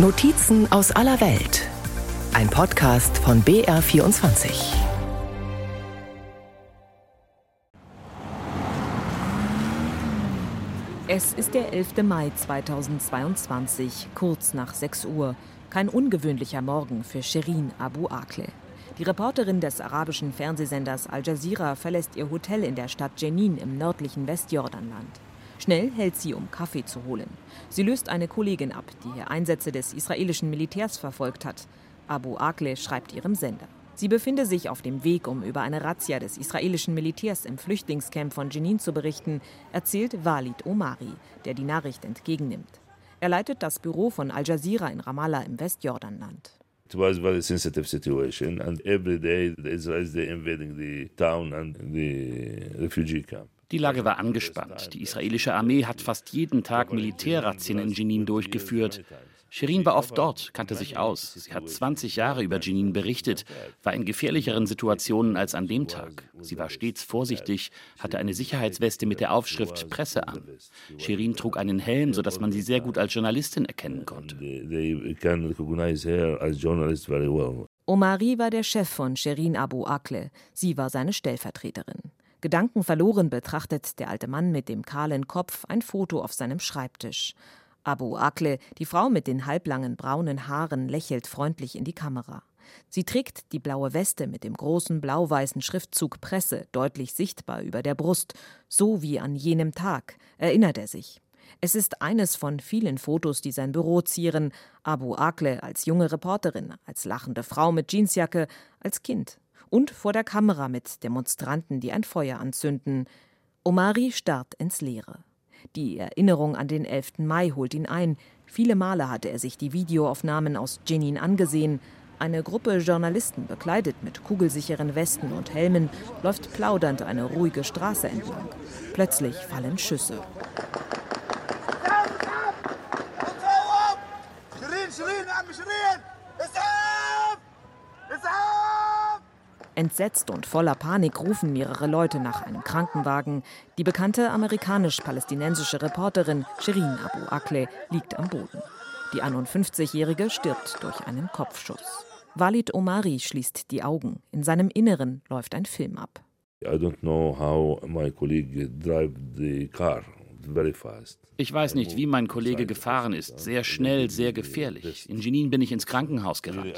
Notizen aus aller Welt. Ein Podcast von BR24. Es ist der 11. Mai 2022, kurz nach 6 Uhr. Kein ungewöhnlicher Morgen für Shirin Abu Akleh. Die Reporterin des arabischen Fernsehsenders Al Jazeera verlässt ihr Hotel in der Stadt Jenin im nördlichen Westjordanland. Schnell hält sie, um Kaffee zu holen. Sie löst eine Kollegin ab, die hier Einsätze des israelischen Militärs verfolgt hat. Abu Akleh schreibt ihrem Sender. Sie befinde sich auf dem Weg, um über eine Razzia des israelischen Militärs im Flüchtlingscamp von Jenin zu berichten, erzählt Walid Omari, der die Nachricht entgegennimmt. Er leitet das Büro von Al Jazeera in Ramallah im Westjordanland. It was a very sensitive situation, and every day the Israelis they refugee camp. Die Lage war angespannt. Die israelische Armee hat fast jeden Tag Militärrazzien in Jenin durchgeführt. Shirin war oft dort, kannte sich aus. Sie hat 20 Jahre über Jenin berichtet, war in gefährlicheren Situationen als an dem Tag. Sie war stets vorsichtig, hatte eine Sicherheitsweste mit der Aufschrift Presse an. Shirin trug einen Helm, sodass man sie sehr gut als Journalistin erkennen konnte. Omari war der Chef von Shirin Abu Akleh. Sie war seine Stellvertreterin. Gedankenverloren betrachtet der alte Mann mit dem kahlen Kopf ein Foto auf seinem Schreibtisch. Abu Akleh, die Frau mit den halblangen braunen Haaren, lächelt freundlich in die Kamera. Sie trägt die blaue Weste mit dem großen blau-weißen Schriftzug Presse deutlich sichtbar über der Brust, so wie an jenem Tag, erinnert er sich. Es ist eines von vielen Fotos, die sein Büro zieren. Abu Akleh als junge Reporterin, als lachende Frau mit Jeansjacke, als Kind und vor der Kamera mit Demonstranten, die ein Feuer anzünden. Omari starrt ins Leere. Die Erinnerung an den 11. Mai holt ihn ein. Viele Male hatte er sich die Videoaufnahmen aus Jenin angesehen. Eine Gruppe Journalisten, bekleidet mit kugelsicheren Westen und Helmen, läuft plaudernd eine ruhige Straße entlang. Plötzlich fallen Schüsse. Entsetzt und voller Panik rufen mehrere Leute nach einem Krankenwagen. Die bekannte amerikanisch-palästinensische Reporterin Shirin Abu Akleh liegt am Boden. Die 51-Jährige stirbt durch einen Kopfschuss. Walid Omari schließt die Augen. In seinem Inneren läuft ein Film ab. I don't know how my colleague drive the car. Ich weiß nicht, wie mein Kollege gefahren ist. Sehr schnell, sehr gefährlich. In Jenin bin ich ins Krankenhaus gerannt.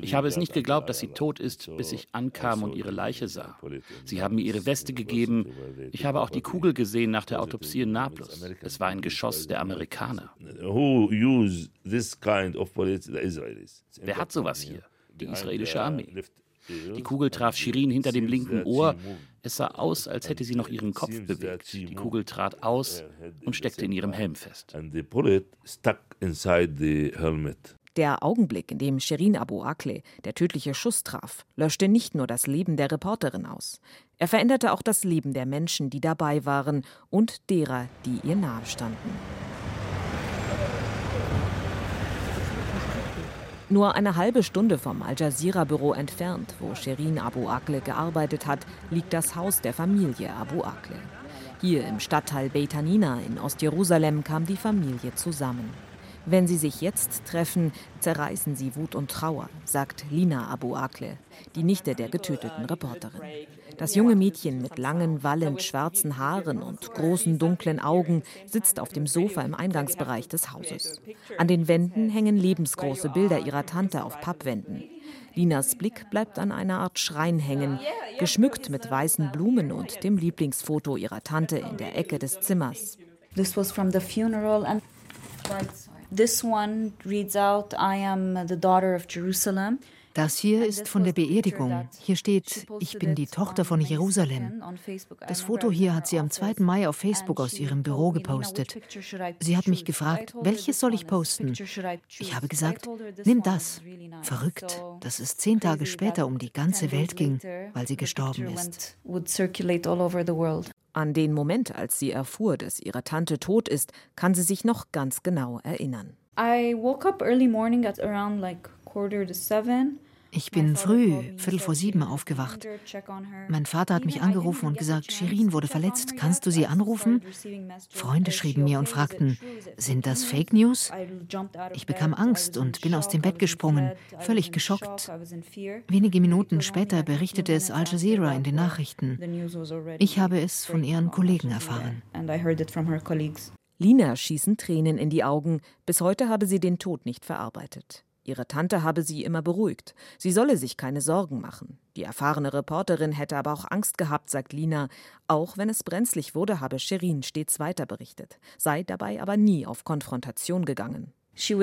Ich habe es nicht geglaubt, dass sie tot ist, bis ich ankam und ihre Leiche sah. Sie haben mir ihre Weste gegeben. Ich habe auch die Kugel gesehen nach der Autopsie in Nablus. Es war ein Geschoss der Amerikaner. Wer hat sowas hier? Die israelische Armee. Die Kugel traf Shirin hinter dem linken Ohr. Es sah aus, als hätte sie noch ihren Kopf bewegt. Die Kugel trat aus und steckte in ihrem Helm fest. Der Augenblick, in dem Shirin Abu Akleh der tödliche Schuss traf, löschte nicht nur das Leben der Reporterin aus. Er veränderte auch das Leben der Menschen, die dabei waren und derer, die ihr nahestanden. Nur eine halbe Stunde vom Al Jazeera-Büro entfernt, wo Sherin Abu Akleh gearbeitet hat, liegt das Haus der Familie Abu Akleh. Hier im Stadtteil Beit Hanina in Ostjerusalem kam die Familie zusammen. Wenn sie sich jetzt treffen, zerreißen sie Wut und Trauer, sagt Lina Abu Akleh, die Nichte der getöteten Reporterin. Das junge Mädchen mit langen, wallend schwarzen Haaren und großen, dunklen Augen sitzt auf dem Sofa im Eingangsbereich des Hauses. An den Wänden hängen lebensgroße Bilder ihrer Tante auf Pappwänden. Linas Blick bleibt an einer Art Schrein hängen, geschmückt mit weißen Blumen und dem Lieblingsfoto ihrer Tante in der Ecke des Zimmers. This was from the funeral and This one reads out, I am the daughter of Jerusalem. Das hier ist von der Beerdigung. Hier steht, ich bin die Tochter von Jerusalem. Das Foto hier hat sie am 2. Mai auf Facebook aus ihrem Büro gepostet. Sie hat mich gefragt, welches soll ich posten? Ich habe gesagt, nimm das. Verrückt, dass es zehn Tage später um die ganze Welt ging, weil sie gestorben ist. An den Moment, als sie erfuhr, dass ihre Tante tot ist, kann sie sich noch ganz genau erinnern. I woke up early morning at around like quarter to seven. Ich bin früh, Viertel vor sieben, aufgewacht. Mein Vater hat mich angerufen und gesagt, Shirin wurde verletzt. Kannst du sie anrufen? Freunde schrieben mir und fragten, sind das Fake News? Ich bekam Angst und bin aus dem Bett gesprungen, völlig geschockt. Wenige Minuten später berichtete es Al Jazeera in den Nachrichten. Ich habe es von ihren Kollegen erfahren. Lina schießen Tränen in die Augen. Bis heute habe sie den Tod nicht verarbeitet. Ihre Tante habe sie immer beruhigt. Sie solle sich keine Sorgen machen. Die erfahrene Reporterin hätte aber auch Angst gehabt, sagt Lina. Auch wenn es brenzlig wurde, habe Sherin stets weiter berichtet, sei dabei aber nie auf Konfrontation gegangen. Sie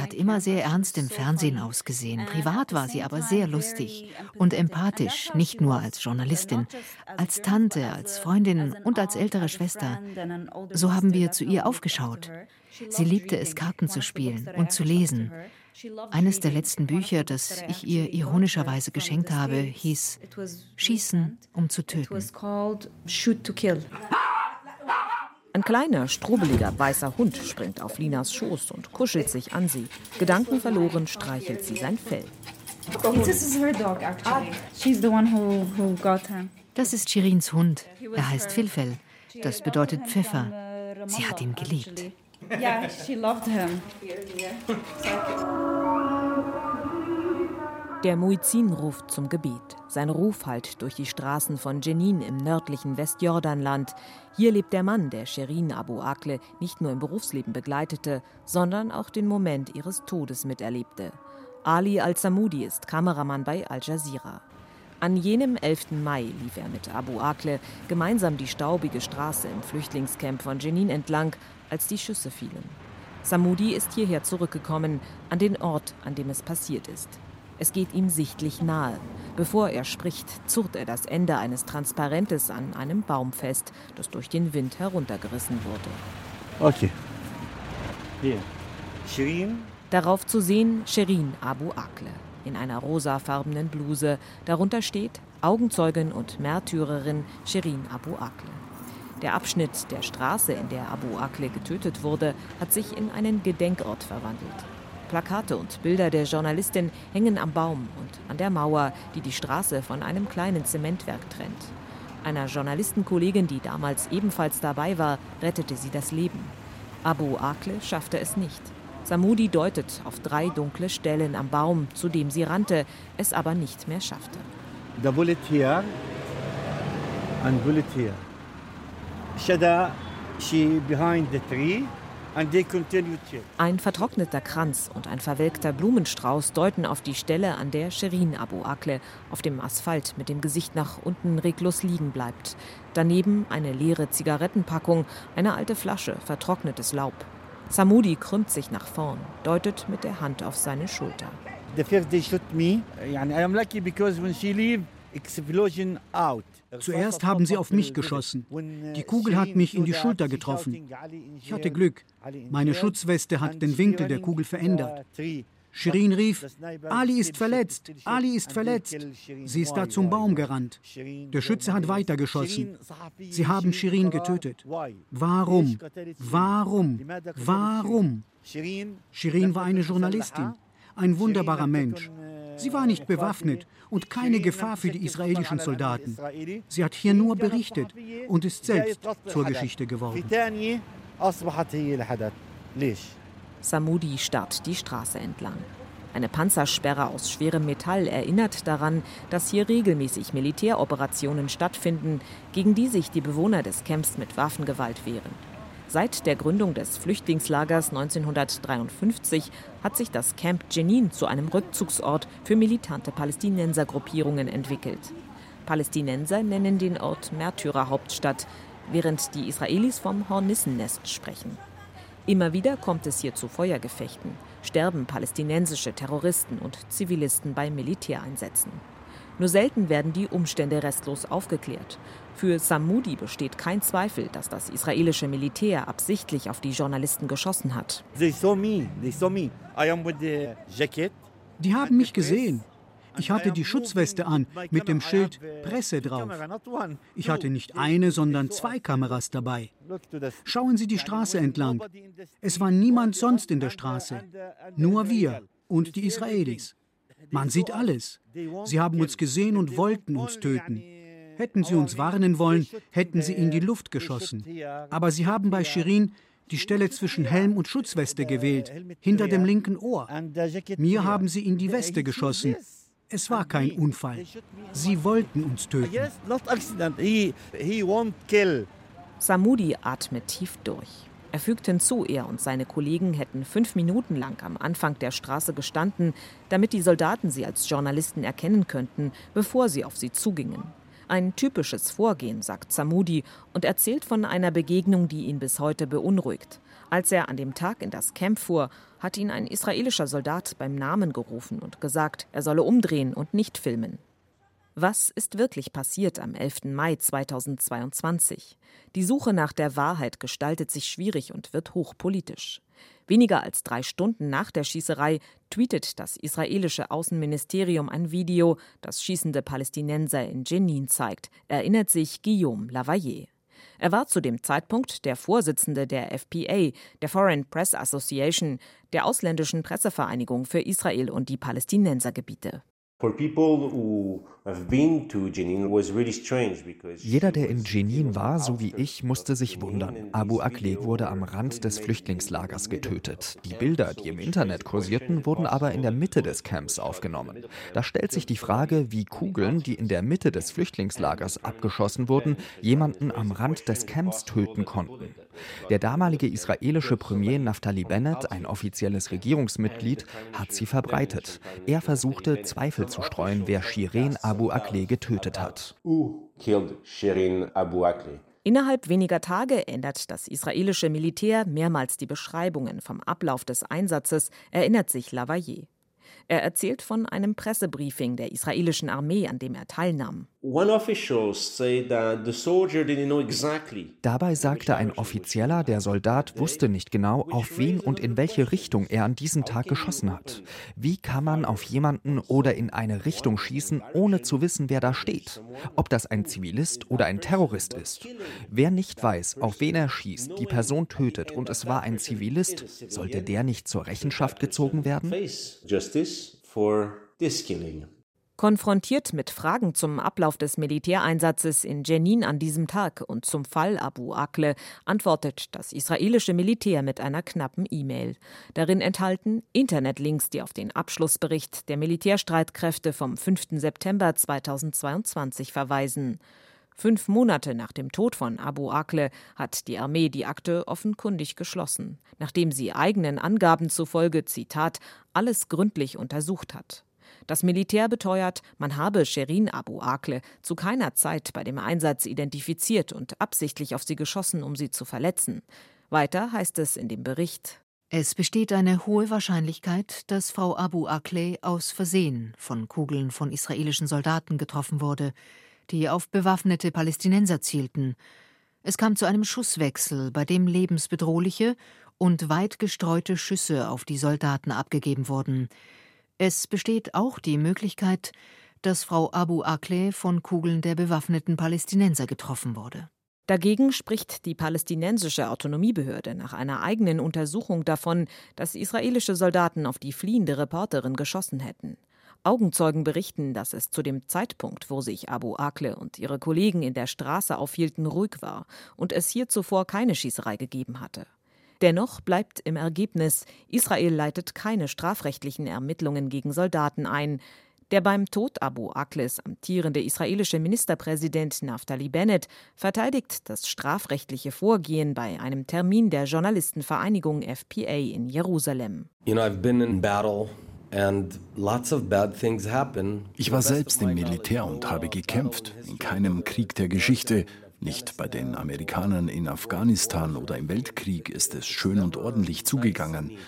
hat immer sehr ernst im Fernsehen ausgesehen. Privat war sie aber sehr lustig und empathisch, nicht nur als Journalistin, als Tante, als Freundin und als ältere Schwester. So haben wir zu ihr aufgeschaut. Sie liebte es, Karten zu spielen und zu lesen. Eines der letzten Bücher, das ich ihr ironischerweise geschenkt habe, hieß Schießen, um zu töten. Ein kleiner, strubeliger, weißer Hund springt auf Linas Schoß und kuschelt sich an sie. Gedankenverloren streichelt sie sein Fell. Das ist Shirins Hund. Er heißt Filfel. Das bedeutet Pfeffer. Sie hat ihn geliebt. Yeah, she loved him. Der Muizin ruft zum Gebet. Sein Ruf hallt durch die Straßen von Jenin im nördlichen Westjordanland. Hier lebt der Mann, der Sherin Abu Akle nicht nur im Berufsleben begleitete, sondern auch den Moment ihres Todes miterlebte. Ali al-Samudi ist Kameramann bei Al Jazeera. An jenem 11. Mai lief er mit Abu Akle gemeinsam die staubige Straße im Flüchtlingscamp von Jenin entlang, als die Schüsse fielen. Samudi ist hierher zurückgekommen, an den Ort, an dem es passiert ist. Es geht ihm sichtlich nahe. Bevor er spricht, zurrt er das Ende eines Transparentes an einem Baum fest, das durch den Wind heruntergerissen wurde. Okay. Hier. Shirin. Darauf zu sehen Sherin Abu Akle in einer rosafarbenen Bluse. Darunter steht Augenzeugin und Märtyrerin Sherin Abu Akle. Der Abschnitt der Straße, in der Abu Akle getötet wurde, hat sich in einen Gedenkort verwandelt. Plakate und Bilder der Journalistin hängen am Baum und an der Mauer, die die Straße von einem kleinen Zementwerk trennt. Einer Journalistenkollegin, die damals ebenfalls dabei war, rettete sie das Leben. Abu Akle schaffte es nicht. Samudi deutet auf drei dunkle Stellen am Baum, zu dem sie rannte, es aber nicht mehr schaffte. The bullet here and bullet here. Shada, she behind the tree. Ein vertrockneter Kranz und ein verwelkter Blumenstrauß deuten auf die Stelle, an der Sherin Abu Akle auf dem Asphalt mit dem Gesicht nach unten reglos liegen bleibt. Daneben eine leere Zigarettenpackung, eine alte Flasche, vertrocknetes Laub. Samudi krümmt sich nach vorn, deutet mit der Hand auf seine Schulter. The first they shot me. I am lucky because when she leave. Zuerst haben sie auf mich geschossen. Die Kugel hat mich in die Schulter getroffen. Ich hatte Glück. Meine Schutzweste hat den Winkel der Kugel verändert. Shirin rief, Ali ist verletzt, Ali ist verletzt. Sie ist da zum Baum gerannt. Der Schütze hat weitergeschossen. Sie haben Shirin getötet. Warum? Warum? Warum? Shirin war eine Journalistin, ein wunderbarer Mensch. Sie war nicht bewaffnet und keine Gefahr für die israelischen Soldaten. Sie hat hier nur berichtet und ist selbst zur Geschichte geworden. Samudi starrt die Straße entlang. Eine Panzersperre aus schwerem Metall erinnert daran, dass hier regelmäßig Militäroperationen stattfinden, gegen die sich die Bewohner des Camps mit Waffengewalt wehren. Seit der Gründung des Flüchtlingslagers 1953 hat sich das Camp Jenin zu einem Rückzugsort für militante Palästinensergruppierungen entwickelt. Palästinenser nennen den Ort Märtyrerhauptstadt, während die Israelis vom Hornissennest sprechen. Immer wieder kommt es hier zu Feuergefechten, sterben palästinensische Terroristen und Zivilisten bei Militäreinsätzen. Nur selten werden die Umstände restlos aufgeklärt. Für Samudi besteht kein Zweifel, dass das israelische Militär absichtlich auf die Journalisten geschossen hat. Die haben mich gesehen. Ich hatte die Schutzweste an mit dem Schild Presse drauf. Ich hatte nicht eine, sondern zwei Kameras dabei. Schauen Sie die Straße entlang. Es war niemand sonst in der Straße. Nur wir. und die Israelis. Man sieht alles. Sie haben uns gesehen und wollten uns töten. Hätten sie uns warnen wollen, hätten sie in die Luft geschossen. Aber sie haben bei Shirin die Stelle zwischen Helm und Schutzweste gewählt, hinter dem linken Ohr. Mir haben sie in die Weste geschossen. Es war kein Unfall. Sie wollten uns töten. Samudi atmet tief durch. Er fügt hinzu, er und seine Kollegen hätten fünf Minuten lang am Anfang der Straße gestanden, damit die Soldaten sie als Journalisten erkennen könnten, bevor sie auf sie zugingen. Ein typisches Vorgehen, sagt Samudi und erzählt von einer Begegnung, die ihn bis heute beunruhigt. Als er an dem Tag in das Camp fuhr, hat ihn ein israelischer Soldat beim Namen gerufen und gesagt, er solle umdrehen und nicht filmen. Was ist wirklich passiert am 11. Mai 2022? Die Suche nach der Wahrheit gestaltet sich schwierig und wird hochpolitisch. Weniger als drei Stunden nach der Schießerei tweetet das israelische Außenministerium ein Video, das schießende Palästinenser in Jenin zeigt, erinnert sich Guillaume Lavayer. Er war zu dem Zeitpunkt der Vorsitzende der FPA, der Foreign Press Association, der ausländischen Pressevereinigung für Israel und die Palästinensergebiete. Jeder, der in Jenin war, so wie ich, musste sich wundern. Abu Akleh wurde am Rand des Flüchtlingslagers getötet. Die Bilder, die im Internet kursierten, wurden aber in der Mitte des Camps aufgenommen. Da stellt sich die Frage, wie Kugeln, die in der Mitte des Flüchtlingslagers abgeschossen wurden, jemanden am Rand des Camps töten konnten. Der damalige israelische Premier Naftali Bennett, ein offizielles Regierungsmitglied, hat sie verbreitet. Er versuchte, Zweifel zu streuen, wer Shirin Abu Akleh getötet hat. Innerhalb weniger Tage ändert das israelische Militär mehrmals die Beschreibungen vom Ablauf des Einsatzes, erinnert sich Lavayer. Er erzählt von einem Pressebriefing der israelischen Armee, an dem er teilnahm. Dabei sagte ein Offizieller, der Soldat wusste nicht genau, auf wen und in welche Richtung er an diesem Tag geschossen hat. Wie kann man auf jemanden oder in eine Richtung schießen, ohne zu wissen, wer da steht? Ob das ein Zivilist oder ein Terrorist ist? Wer nicht weiß, auf wen er schießt, die Person tötet und es war ein Zivilist, sollte der nicht zur Rechenschaft gezogen werden? Konfrontiert mit Fragen zum Ablauf des Militäreinsatzes in Jenin an diesem Tag und zum Fall Abu Akle antwortet das israelische Militär mit einer knappen E-Mail. Darin enthalten Internetlinks, die auf den Abschlussbericht der Militärstreitkräfte vom 5. September 2022 verweisen. Fünf Monate nach dem Tod von Abu Akle hat die Armee die Akte offenkundig geschlossen, nachdem sie eigenen Angaben zufolge, Zitat, alles gründlich untersucht hat. Das Militär beteuert, man habe Sherin Abu Akle zu keiner Zeit bei dem Einsatz identifiziert und absichtlich auf sie geschossen, um sie zu verletzen. Weiter heißt es in dem Bericht. Es besteht eine hohe Wahrscheinlichkeit, dass Frau Abu Akleh aus Versehen von Kugeln von israelischen Soldaten getroffen wurde, die auf bewaffnete Palästinenser zielten. Es kam zu einem Schusswechsel, bei dem lebensbedrohliche und weit gestreute Schüsse auf die Soldaten abgegeben wurden. Es besteht auch die Möglichkeit, dass Frau Abu Akleh von Kugeln der bewaffneten Palästinenser getroffen wurde. Dagegen spricht die palästinensische Autonomiebehörde nach einer eigenen Untersuchung davon, dass israelische Soldaten auf die fliehende Reporterin geschossen hätten. Augenzeugen berichten, dass es zu dem Zeitpunkt, wo sich Abu Akle und ihre Kollegen in der Straße aufhielten, ruhig war und es hier zuvor keine Schießerei gegeben hatte. Dennoch bleibt im Ergebnis, Israel leitet keine strafrechtlichen Ermittlungen gegen Soldaten ein. Der beim Tod Abu Akles amtierende israelische Ministerpräsident Naftali Bennett verteidigt das strafrechtliche Vorgehen bei einem Termin der Journalistenvereinigung FPA in Jerusalem. You know, I've been in battle ich war selbst im Militär und habe gekämpft, in keinem Krieg der Geschichte. Nicht bei den Amerikanern in Afghanistan oder im Weltkrieg ist es schön und ordentlich zugegangen.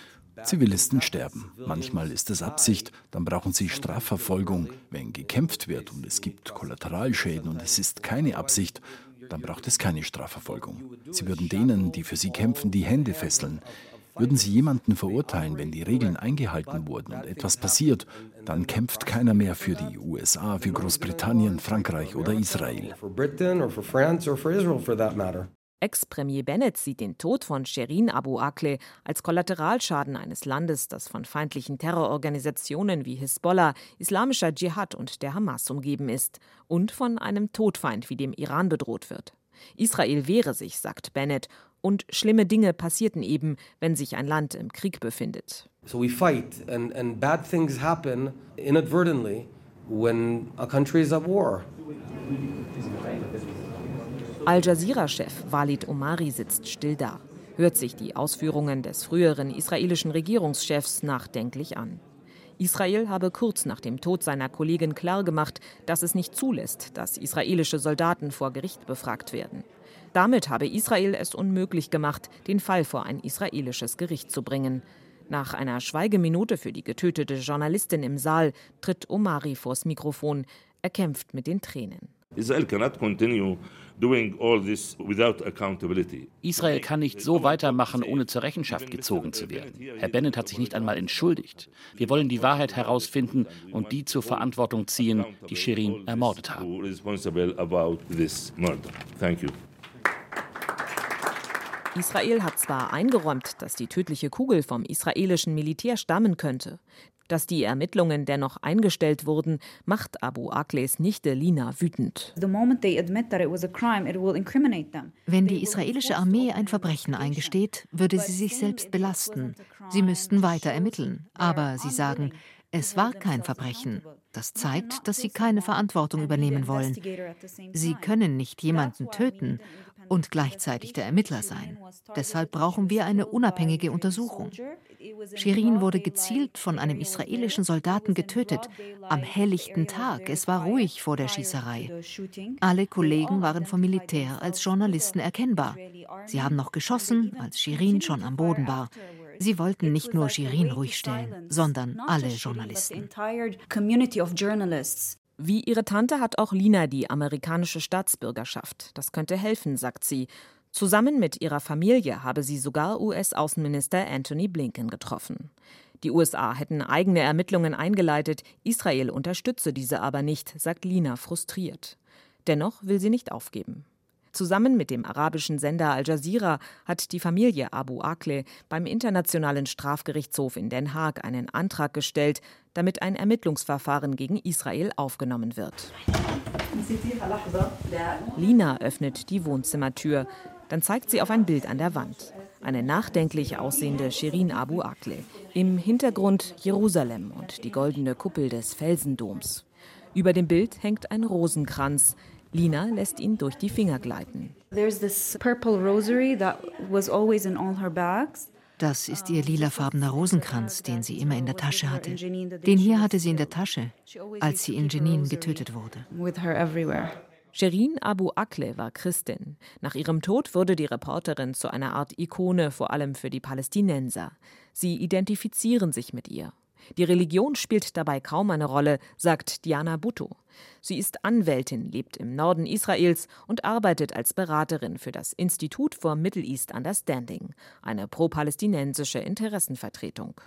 Zivilisten sterben. Manchmal ist es Absicht, dann brauchen sie Strafverfolgung. Wenn gekämpft wird und es gibt Kollateralschäden und es ist keine Absicht, dann braucht es keine Strafverfolgung. Sie würden denen, die für sie kämpfen, die Hände fesseln. Würden Sie jemanden verurteilen, wenn die Regeln eingehalten wurden und etwas passiert, dann kämpft keiner mehr für die USA, für Großbritannien, Frankreich oder Israel. Ex-Premier Bennett sieht den Tod von Sherin Abu Akleh als Kollateralschaden eines Landes, das von feindlichen Terrororganisationen wie Hisbollah, islamischer Dschihad und der Hamas umgeben ist und von einem Todfeind wie dem Iran bedroht wird. Israel wehre sich, sagt Bennett, und schlimme Dinge passierten eben, wenn sich ein Land im Krieg befindet. So we fight and, and bad things happen inadvertently when a country is at war. Al Jazeera-Chef Walid Omari sitzt still da, hört sich die Ausführungen des früheren israelischen Regierungschefs nachdenklich an. Israel habe kurz nach dem Tod seiner Kollegin klargemacht, dass es nicht zulässt, dass israelische Soldaten vor Gericht befragt werden. Damit habe Israel es unmöglich gemacht, den Fall vor ein israelisches Gericht zu bringen. Nach einer Schweigeminute für die getötete Journalistin im Saal tritt Omari vors Mikrofon. Er kämpft mit den Tränen. Israel cannot continue Israel kann nicht so weitermachen, ohne zur Rechenschaft gezogen zu werden. Herr Bennett hat sich nicht einmal entschuldigt. Wir wollen die Wahrheit herausfinden und die zur Verantwortung ziehen, die Shirin ermordet haben. Israel hat zwar eingeräumt, dass die tödliche Kugel vom israelischen Militär stammen könnte. Dass die Ermittlungen dennoch eingestellt wurden, macht Abu Akles Nichte Lina wütend. Wenn die israelische Armee ein Verbrechen eingesteht, würde sie sich selbst belasten. Sie müssten weiter ermitteln. Aber sie sagen, es war kein Verbrechen. Das zeigt, dass sie keine Verantwortung übernehmen wollen. Sie können nicht jemanden töten und gleichzeitig der Ermittler sein. Deshalb brauchen wir eine unabhängige Untersuchung. Shirin wurde gezielt von einem israelischen Soldaten getötet, am helllichten Tag. Es war ruhig vor der Schießerei. Alle Kollegen waren vom Militär als Journalisten erkennbar. Sie haben noch geschossen, als Shirin schon am Boden war. Sie wollten nicht nur Shirin ruhig stellen, sondern alle Journalisten. Wie ihre Tante hat auch Lina die amerikanische Staatsbürgerschaft. Das könnte helfen, sagt sie. Zusammen mit ihrer Familie habe sie sogar US-Außenminister Anthony Blinken getroffen. Die USA hätten eigene Ermittlungen eingeleitet, Israel unterstütze diese aber nicht, sagt Lina frustriert. Dennoch will sie nicht aufgeben. Zusammen mit dem arabischen Sender Al Jazeera hat die Familie Abu Akleh beim Internationalen Strafgerichtshof in Den Haag einen Antrag gestellt, damit ein Ermittlungsverfahren gegen Israel aufgenommen wird. Lina öffnet die Wohnzimmertür. Dann zeigt sie auf ein Bild an der Wand. Eine nachdenklich aussehende Shirin Abu Akleh. Im Hintergrund Jerusalem und die goldene Kuppel des Felsendoms. Über dem Bild hängt ein Rosenkranz. Lina lässt ihn durch die Finger gleiten. Das ist ihr lilafarbener Rosenkranz, den sie immer in der Tasche hatte. Den hier hatte sie in der Tasche, als sie in Jenin getötet wurde. Sherin Abu Akleh war Christin. Nach ihrem Tod wurde die Reporterin zu einer Art Ikone, vor allem für die Palästinenser. Sie identifizieren sich mit ihr. Die Religion spielt dabei kaum eine Rolle, sagt Diana Butto. Sie ist Anwältin, lebt im Norden Israels und arbeitet als Beraterin für das Institut for Middle East Understanding, eine pro-palästinensische Interessenvertretung.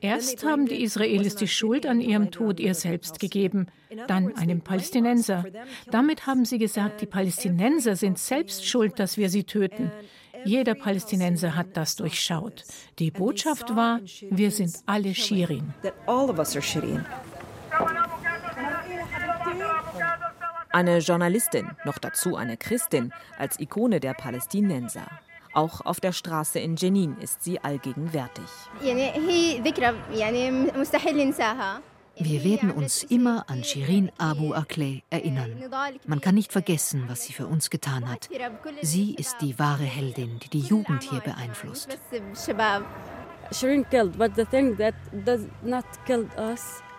Erst haben die Israelis die Schuld an ihrem Tod ihr selbst gegeben, dann einem Palästinenser. Damit haben sie gesagt, die Palästinenser sind selbst schuld, dass wir sie töten. Jeder Palästinenser hat das durchschaut. Die Botschaft war, wir sind alle Shirin. Eine Journalistin, noch dazu eine Christin, als Ikone der Palästinenser. Auch auf der Straße in Jenin ist sie allgegenwärtig. Wir werden uns immer an Shirin Abu Akleh erinnern. Man kann nicht vergessen, was sie für uns getan hat. Sie ist die wahre Heldin, die die Jugend hier beeinflusst.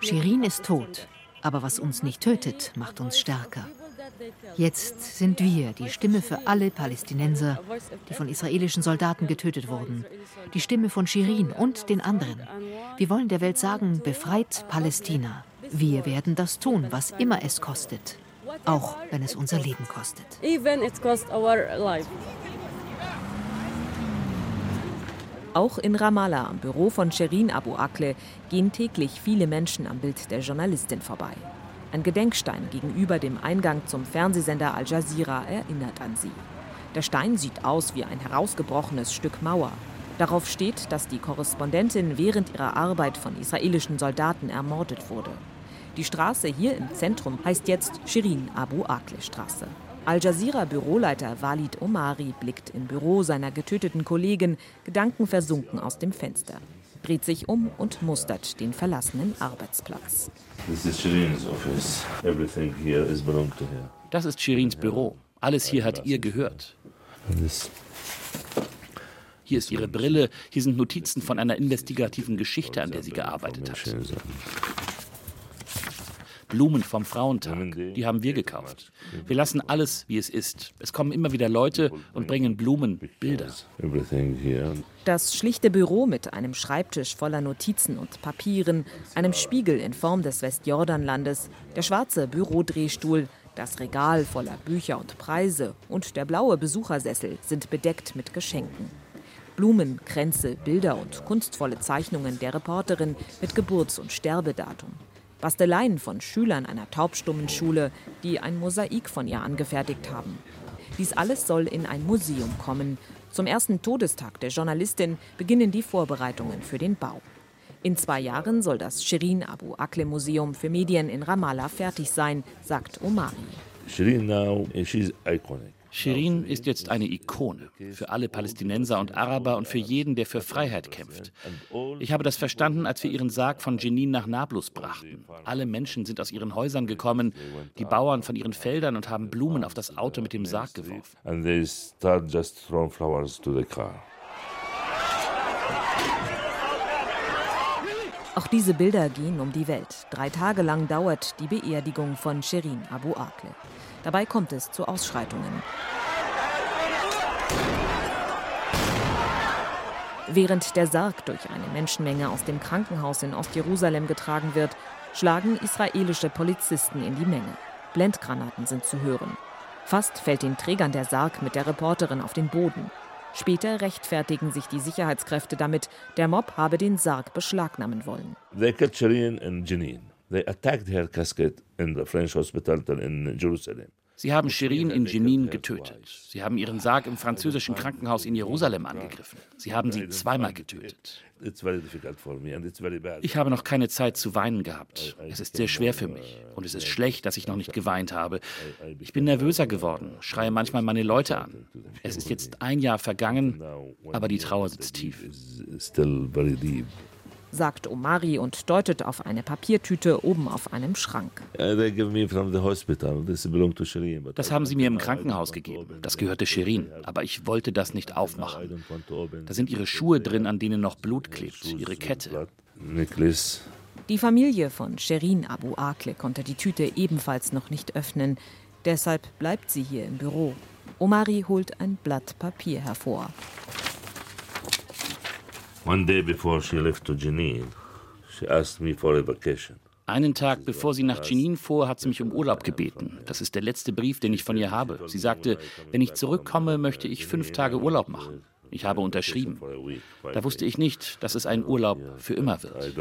Shirin ist tot, aber was uns nicht tötet, macht uns stärker. Jetzt sind wir die Stimme für alle Palästinenser, die von israelischen Soldaten getötet wurden. Die Stimme von Shirin und den anderen. Wir wollen der Welt sagen, befreit Palästina. Wir werden das tun, was immer es kostet. Auch wenn es unser Leben kostet. Auch in Ramallah, am Büro von Sherin Abu Akleh, gehen täglich viele Menschen am Bild der Journalistin vorbei. Ein Gedenkstein gegenüber dem Eingang zum Fernsehsender Al Jazeera erinnert an sie. Der Stein sieht aus wie ein herausgebrochenes Stück Mauer. Darauf steht, dass die Korrespondentin während ihrer Arbeit von israelischen Soldaten ermordet wurde. Die Straße hier im Zentrum heißt jetzt Shirin Abu Akleh Straße. Al Jazeera Büroleiter Walid Omari blickt im Büro seiner getöteten Kollegin gedankenversunken aus dem Fenster, dreht sich um und mustert den verlassenen Arbeitsplatz. Das ist Shirins Büro. Alles hier hat ihr gehört. Hier ist ihre Brille, hier sind Notizen von einer investigativen Geschichte, an der sie gearbeitet hat. Blumen vom Frauentag. Die haben wir gekauft. Wir lassen alles, wie es ist. Es kommen immer wieder Leute und bringen Blumen, Bilder. Das schlichte Büro mit einem Schreibtisch voller Notizen und Papieren, einem Spiegel in Form des Westjordanlandes, der schwarze Bürodrehstuhl, das Regal voller Bücher und Preise und der blaue Besuchersessel sind bedeckt mit Geschenken. Blumen, Kränze, Bilder und kunstvolle Zeichnungen der Reporterin mit Geburts- und Sterbedatum. Basteleien von Schülern einer taubstummen Schule, die ein Mosaik von ihr angefertigt haben. Dies alles soll in ein Museum kommen. Zum ersten Todestag der Journalistin beginnen die Vorbereitungen für den Bau. In zwei Jahren soll das Shirin Abu Akleh Museum für Medien in Ramallah fertig sein, sagt Omari. Shirin now, she's iconic. Shirin ist jetzt eine Ikone für alle Palästinenser und Araber und für jeden, der für Freiheit kämpft. Ich habe das verstanden, als wir ihren Sarg von Jenin nach Nablus brachten. Alle Menschen sind aus ihren Häusern gekommen, die Bauern von ihren Feldern und haben Blumen auf das Auto mit dem Sarg geworfen. Auch diese Bilder gehen um die Welt. Drei Tage lang dauert die Beerdigung von Shirin Abu Akleh. Dabei kommt es zu Ausschreitungen. Während der Sarg durch eine Menschenmenge aus dem Krankenhaus in Ostjerusalem getragen wird, schlagen israelische Polizisten in die Menge. Blendgranaten sind zu hören. Fast fällt den Trägern der Sarg mit der Reporterin auf den Boden. Später rechtfertigen sich die Sicherheitskräfte damit, der Mob habe den Sarg beschlagnahmen wollen. They Shireen in Jenin. They attacked her casket in the French hospital in Jerusalem. Sie haben Shirin in Jenin getötet. Sie haben ihren Sarg im französischen Krankenhaus in Jerusalem angegriffen. Sie haben sie zweimal getötet. Ich habe noch keine Zeit zu weinen gehabt. Es ist sehr schwer für mich. Und es ist schlecht, dass ich noch nicht geweint habe. Ich bin nervöser geworden, schreie manchmal meine Leute an. Es ist jetzt ein Jahr vergangen, aber die Trauer sitzt tief sagt Omari und deutet auf eine Papiertüte oben auf einem Schrank. Das haben sie mir im Krankenhaus gegeben. Das gehörte Shirin. Aber ich wollte das nicht aufmachen. Da sind ihre Schuhe drin, an denen noch Blut klebt, ihre Kette. Die Familie von Sherin Abu Akleh konnte die Tüte ebenfalls noch nicht öffnen. Deshalb bleibt sie hier im Büro. Omari holt ein Blatt Papier hervor. One day before she left to Jenin, she asked me for a vacation. Einen Tag bevor sie nach Jenin fuhr, hat sie mich um Urlaub gebeten. Das ist der letzte Brief, den ich von ihr habe. Sie sagte, wenn ich zurückkomme, möchte ich fünf Tage Urlaub machen. Ich habe unterschrieben. Da wusste ich nicht, dass es ein Urlaub für immer wird.